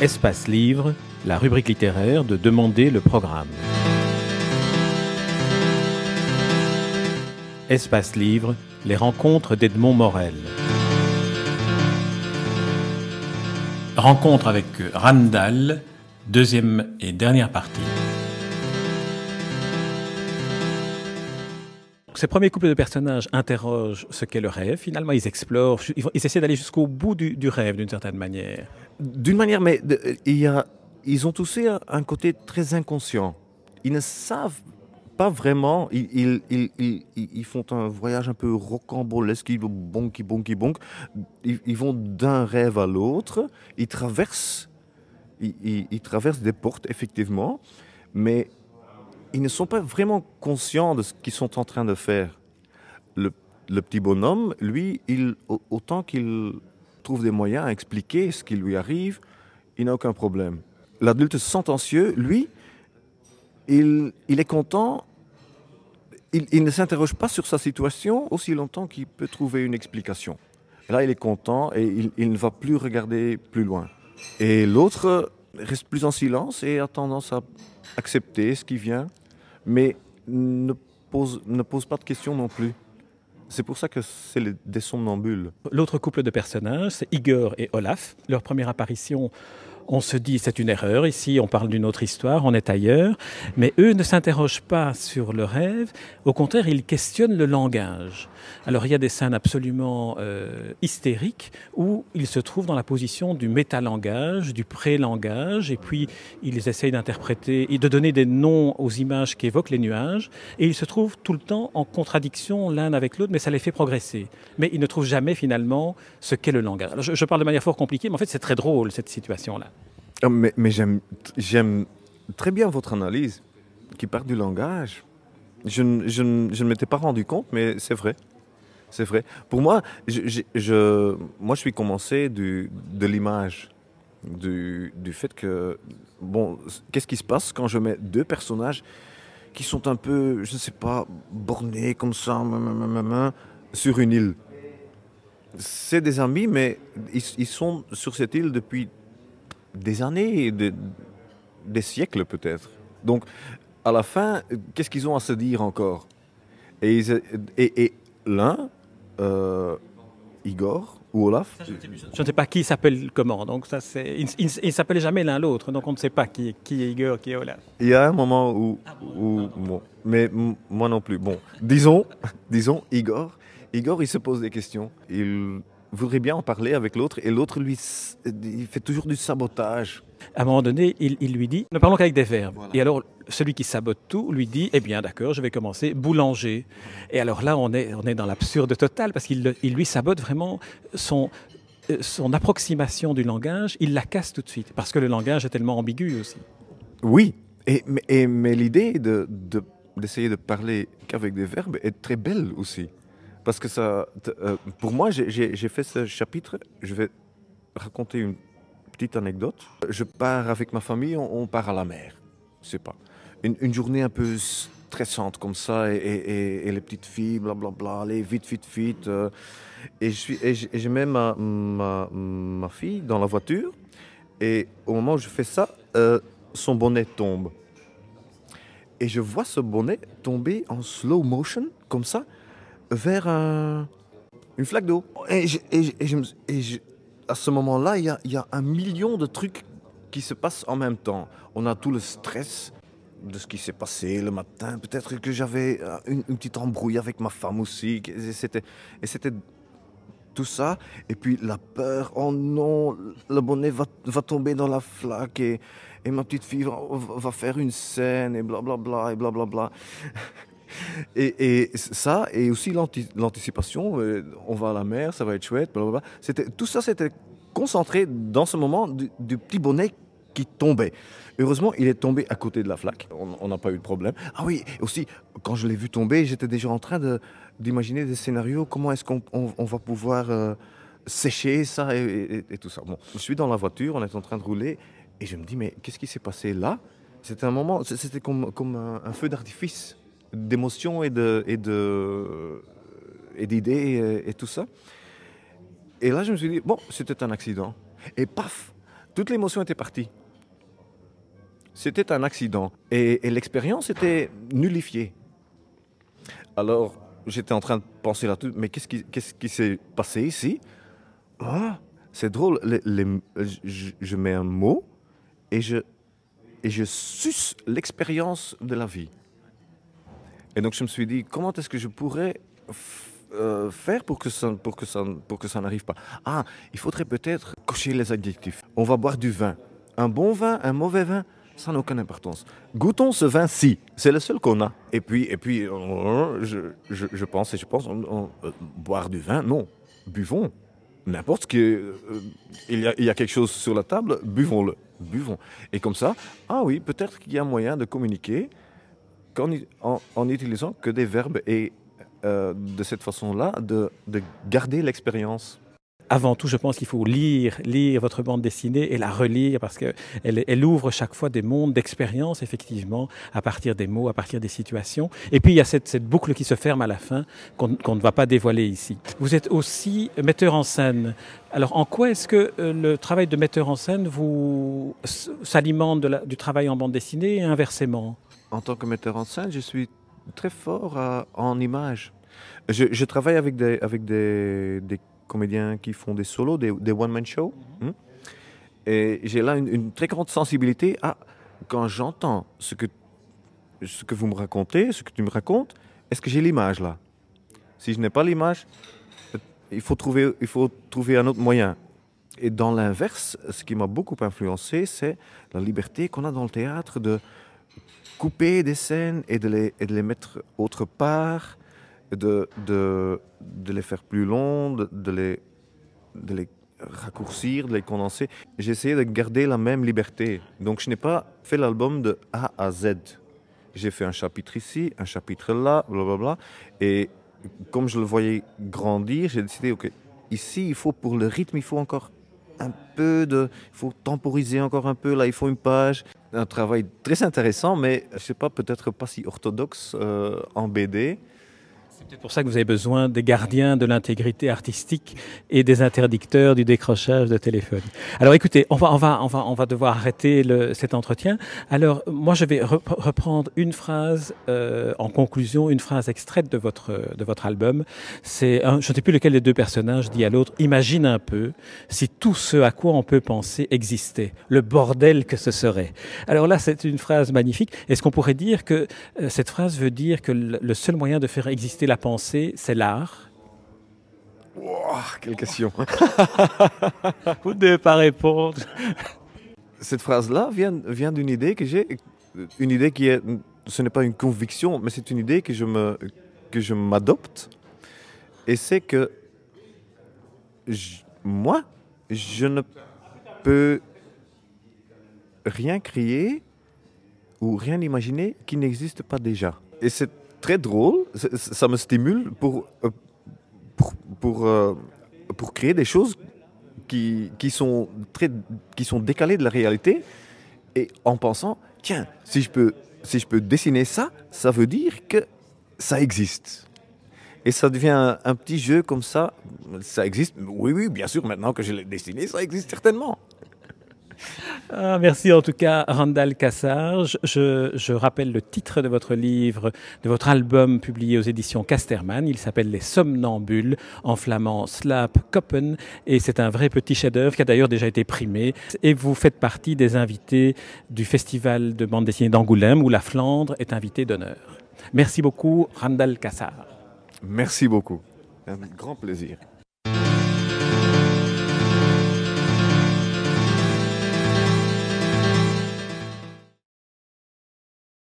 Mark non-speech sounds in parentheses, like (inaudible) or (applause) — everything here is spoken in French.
Espace Livre, la rubrique littéraire de Demander le programme. Espace Livre, les rencontres d'Edmond Morel. Rencontre avec Randall, deuxième et dernière partie. Ces premiers couples de personnages interrogent ce qu'est le rêve. Finalement, ils explorent, ils, essaient d'aller jusqu'au bout du, rêve d'une certaine manière. D'une manière, mais il y a, ils ont aussi un, un côté très inconscient. Ils ne savent pas vraiment. Ils, ils, ils, ils- font un voyage un peu rocambolesque, ils bonk, bonk. Ils, vont d'un rêve à l'autre. Ils traversent, ils traversent des portes, effectivement, mais ils ne sont pas vraiment conscients de ce qu'ils sont en train de faire. Le, petit bonhomme, lui, autant qu'il trouve des moyens à expliquer ce qui lui arrive, il n'a aucun problème. L'adulte sentencieux, lui, il, est content, il, ne s'interroge pas sur sa situation aussi longtemps qu'il peut trouver une explication. Là, il est content et il ne va plus regarder plus loin. Et l'autre reste plus en silence et a tendance à accepter ce qui vient, mais ne pose, ne pose pas de questions non plus. C'est pour ça que c'est des somnambules. L'autre couple de personnages, c'est Igor et Olaf. Leur première apparition, on se dit c'est une erreur. Ici, on parle d'une autre histoire, on est ailleurs. Mais eux ne s'interrogent pas sur le rêve. Au contraire, ils questionnent le langage. Alors, il y a des scènes absolument euh, hystériques où ils se trouvent dans la position du métalangage, du pré-langage, et puis ils essayent d'interpréter et de donner des noms aux images qui évoquent les nuages, et ils se trouvent tout le temps en contradiction l'un avec l'autre, mais ça les fait progresser. Mais ils ne trouvent jamais finalement ce qu'est le langage. Alors, je, je parle de manière fort compliquée, mais en fait c'est très drôle cette situation-là. Ah, Mais, j'aime, très bien votre analyse qui part du langage. Je, ne- m'étais pas rendu compte, mais c'est vrai. C'est vrai. Pour moi, je, moi, je suis commencé de l'image, du, fait que, bon, qu'est-ce qui se passe quand je mets deux personnages qui sont un peu, je ne sais pas, bornés comme ça, sur une île. C'est des amis, mais ils sont sur cette île depuis des années, des, des siècles peut-être. Donc, à la fin, qu'est-ce qu'ils ont à se dire encore? Et, et, et l'un, euh, Igor ou Olaf, Je ne sais pas qui s'appelle comment, donc ça c'est. Ils ne s'appellent jamais l'un l'autre, donc on ne sait pas qui, qui est Igor, qui est Olaf. il y a un moment où, où bon, mais moi non plus. Bon, disons, (laughs) disons Igor, Igor, il se pose des questions. Il voudrait bien en parler avec l'autre, et l'autre lui, il fait toujours du sabotage. À un moment donné, il, il lui dit Ne parlons qu'avec des verbes. Et alors, celui qui sabote tout lui dit Eh bien, d'accord, je vais commencer boulanger. Et alors là, on est, on est dans l'absurde total parce qu'il il lui sabote vraiment son, euh, son approximation du langage. Il la casse tout de suite parce que le langage est tellement ambigu aussi. Oui, et, mais, l'idée de, de- d'essayer de parler qu'avec des verbes est très belle aussi. Parce que ça, euh, pour moi, j'ai, fait ce chapitre, je vais raconter une petite anecdote. Je pars avec ma famille, on, part à la mer, je sais pas. Une, journée un peu stressante comme ça, et, les petites filles, blablabla, allez, vite, vite, vite. euh, et, je suis, et, et mets ma, ma, ma fille dans la voiture, et au moment où je fais ça, euh, son bonnet tombe. Et je vois ce bonnet tomber en slow motion, comme ça, vers un- une flaque d'eau. Et, je- et je- et je à ce moment-là, il y y a un million de trucs qui se passent en même temps. On a tout le stress de ce qui s'est passé le matin. Peut-être que j'avais euh, une, petite embrouille avec ma femme aussi. Et c'était, et c'était tout ça. Et puis la peur, oh non, le bonnet va, va tomber dans la flaque et, et ma petite fille va, va faire une scène et blablabla et blablabla. (laughs) Et, ça, et aussi l'anti- l'anticipation, euh, on va à la mer, ça va être chouette, blablabla. Tout ça, c'était concentré dans ce moment du, petit bonnet qui tombait. Heureusement, il est tombé à côté de la flaque. On n'a pas eu de problème. Ah oui, aussi, quand je l'ai vu tomber, j'étais déjà en train d'imaginer des scénarios. Comment est-ce qu'on on- on va pouvoir euh, sécher ça et, tout ça? Bon, je suis dans la voiture, on est en train de rouler, et je me dis, mais qu'est-ce qui s'est passé là? C'était un moment, c'était comme, un feu d'artifice d'émotions et de et de et d'idées et, tout ça. Et là, je me suis dit bon, c'était un accident. Et paf, toute l'émotion était partie. C'était un accident. Et, l'expérience était nullifiée. Alors, j'étais en train de penser là-dessus, mais qu'est-ce qui, qu'est-ce qui s'est passé ici? Ah, c'est drôle, je, je mets un mot et je, et je suce l'expérience de la vie. Et donc je me suis dit, comment est-ce que je pourrais euh, faire pour que ça, pour que ça, pour que ça n'arrive pas? Ah, il faudrait peut-être cocher les adjectifs. On va boire du vin. Un bon vin, un mauvais vin, ça n'a aucune importance. Goûtons ce vin-ci, c'est le seul qu'on a. Et puis, et puis euh, je, je, pense et je pense, euh, boire du vin, non, buvons. N'importe est, euh, il, y a, il y a quelque chose sur la table, buvons-le, buvons. Et comme ça, ah oui, peut-être qu'il y a moyen de communiquer en, en utilisant que des verbes et euh, de cette façon-là, de, de garder l'expérience. Avant tout, je pense qu'il faut lire, lire votre bande dessinée et la relire parce qu'elle elle ouvre chaque fois des mondes d'expérience, effectivement, à partir des mots, à partir des situations. Et puis, il y a cette, boucle qui se ferme à la fin qu'on ne va pas dévoiler ici. Vous êtes aussi metteur en scène. Alors, en quoi est-ce que euh, le travail de metteur en scène vous s'alimente du travail en bande dessinée et inversement? En tant que metteur en scène, je suis très fort à- en images. Je, je travaille avec des, avec des, des comédiens qui font des solos, des, des one-man shows. hein. Et j'ai là une, une très grande sensibilité à quand j'entends ce que, ce que vous me racontez, ce que tu me racontes, est-ce que j'ai l'image là? Si je n'ai pas l'image, euh, il faut, trouver, il faut trouver un autre moyen. Et dans l'inverse, ce qui m'a beaucoup influencé, c'est la liberté qu'on a dans le théâtre de couper des scènes et de les, mettre autre part, de, de, les faire plus longs, de, de les, de les raccourcir, de les condenser. J'ai essayé de garder la même liberté. Donc je n'ai pas fait l'album de A à Z. J'ai fait un chapitre ici, un chapitre là, blablabla. Et comme je le voyais grandir, j'ai décidé, ok, ici, il faut pour le rythme, il faut encore un peu de... Il faut temporiser encore un peu, là, il faut une page. Un travail très intéressant, mais je sais pas, peut-être pas si orthodoxe euh, en BD. C'est pour ça que vous avez besoin des gardiens de l'intégrité artistique et des interdicteurs du décrochage de téléphone. Alors écoutez, on va, on va, on va, on va devoir arrêter le, cet entretien. Alors moi, je vais rep- reprendre une phrase euh, en conclusion, une phrase extraite de votre, de votre album. C'est, je ne sais plus lequel des deux personnages dit à l'autre, imagine un peu si tout ce à quoi on peut penser existait, le bordel que ce serait. Alors là, c'est une phrase magnifique. Est-ce qu'on pourrait dire que euh, cette phrase veut dire que le seul moyen de faire exister la pensée, c'est l'art Wow, quelle question (laughs) Vous ne devez pas répondre. Cette phrase-là vient, vient d'une idée que j'ai, une idée qui est, ce n'est pas une conviction, mais c'est une idée que je me, que je m'adopte. Et c'est que je- moi, je ne peux rien créer ou rien imaginer qui n'existe pas déjà. Et c'est très drôle, ça- me stimule pour, euh, pour, euh, pour créer des choses qui, qui, sont très, qui sont décalées de la réalité et en pensant, tiens, si je peux, si je peux dessiner ça, ça veut dire que ça existe. Et ça devient un, un petit jeu comme ça. Ça existe Oui, oui, bien sûr, maintenant que je l'ai dessiné, ça existe certainement. Ah, merci en tout cas, Randall Cassard. Je, rappelle le titre de votre livre, de votre album publié aux éditions Casterman. Il s'appelle Les Somnambules, en flamand Slap Koppen. Et c'est un vrai petit chef-d'œuvre qui a d'ailleurs déjà été primé. Et vous faites partie des invités du Festival de bande dessinée d'Angoulême, où la Flandre est invitée d'honneur. Merci beaucoup, Randall Cassard. Merci beaucoup. Un grand plaisir.